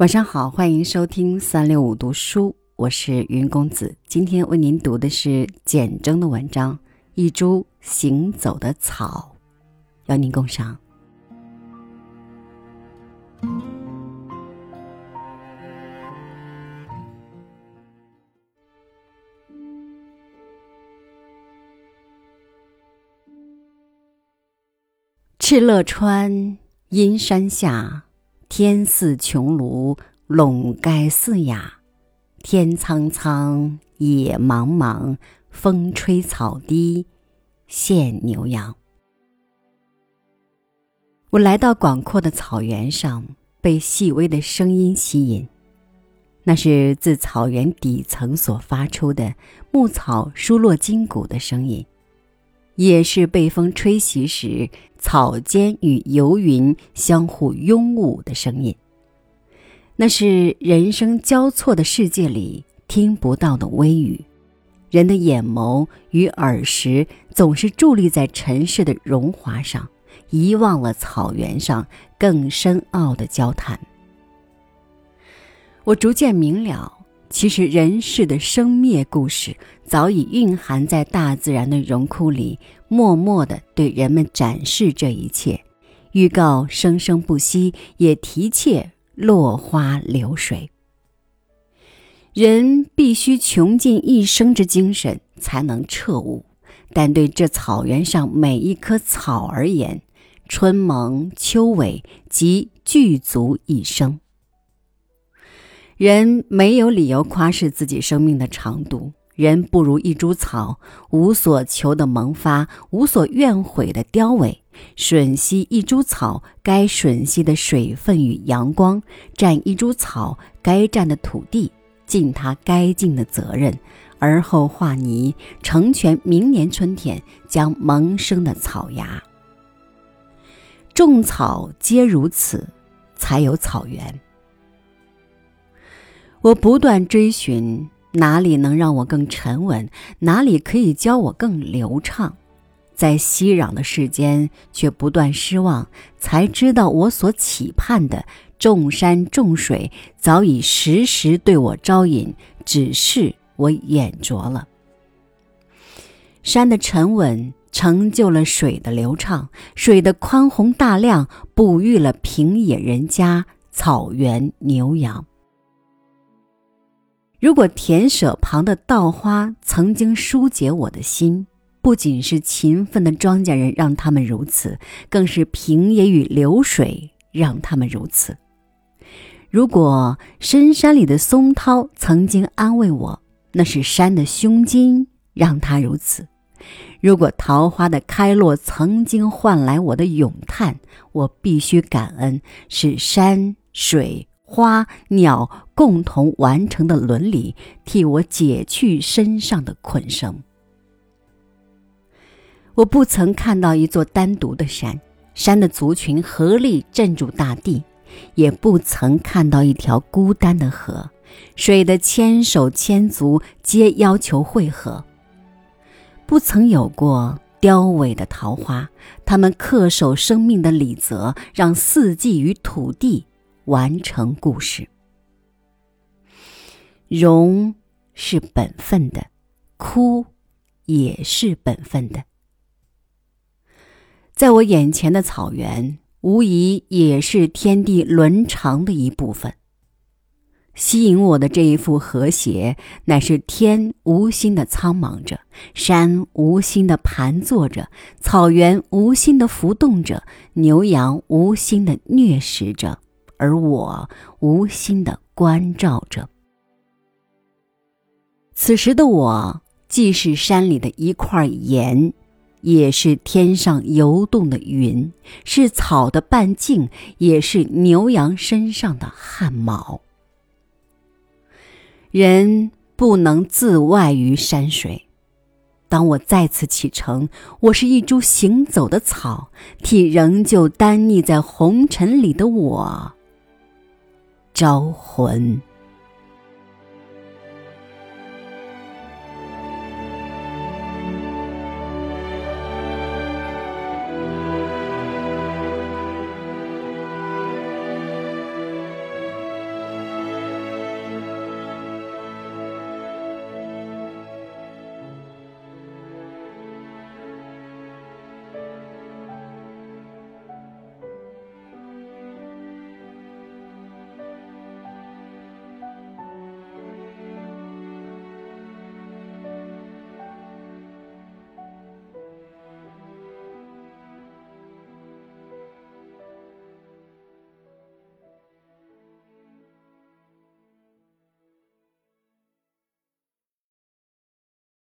晚上好，欢迎收听三六五读书，我是云公子。今天为您读的是简征的文章《一株行走的草》，邀您共赏。敕勒川，阴山下。天似穹庐，笼盖四野。天苍苍，野茫茫，风吹草低见牛羊。我来到广阔的草原上，被细微的声音吸引，那是自草原底层所发出的牧草疏落筋骨的声音。也是被风吹袭时，草间与游云相互拥舞的声音。那是人生交错的世界里听不到的微语。人的眼眸与耳识总是伫立在尘世的荣华上，遗忘了草原上更深奥的交谈。我逐渐明了。其实，人世的生灭故事早已蕴含在大自然的荣枯里，默默地对人们展示这一切，预告生生不息，也提切落花流水。人必须穷尽一生之精神，才能彻悟。但对这草原上每一棵草而言，春萌秋萎，即具足一生。人没有理由夸饰自己生命的长度，人不如一株草，无所求的萌发，无所怨悔的凋萎，吮吸一株草该吮吸的水分与阳光，占一株草该占的土地，尽他该尽的责任，而后化泥，成全明年春天将萌生的草芽。种草皆如此，才有草原。我不断追寻哪里能让我更沉稳，哪里可以教我更流畅，在熙攘的世间却不断失望，才知道我所期盼的众山众水早已时时对我招引，只是我眼拙了。山的沉稳成就了水的流畅，水的宽宏大量哺育了平野人家、草原牛羊。如果田舍旁的稻花曾经疏解我的心，不仅是勤奋的庄稼人让他们如此，更是平野与流水让他们如此。如果深山里的松涛曾经安慰我，那是山的胸襟让他如此；如果桃花的开落曾经换来我的咏叹，我必须感恩是山水。花鸟共同完成的伦理，替我解去身上的捆绳。我不曾看到一座单独的山，山的族群合力镇住大地；也不曾看到一条孤单的河，水的千手千足皆要求汇合。不曾有过凋萎的桃花，它们恪守生命的礼则，让四季与土地。完成故事，荣是本分的，哭也是本分的。在我眼前的草原，无疑也是天地伦常的一部分。吸引我的这一幅和谐，乃是天无心的苍茫着，山无心的盘坐着，草原无心的浮动着，牛羊无心的掠食着。而我无心的关照着。此时的我，既是山里的一块岩，也是天上游动的云，是草的半径，也是牛羊身上的汗毛。人不能自外于山水。当我再次启程，我是一株行走的草，替仍旧单立在红尘里的我。招魂。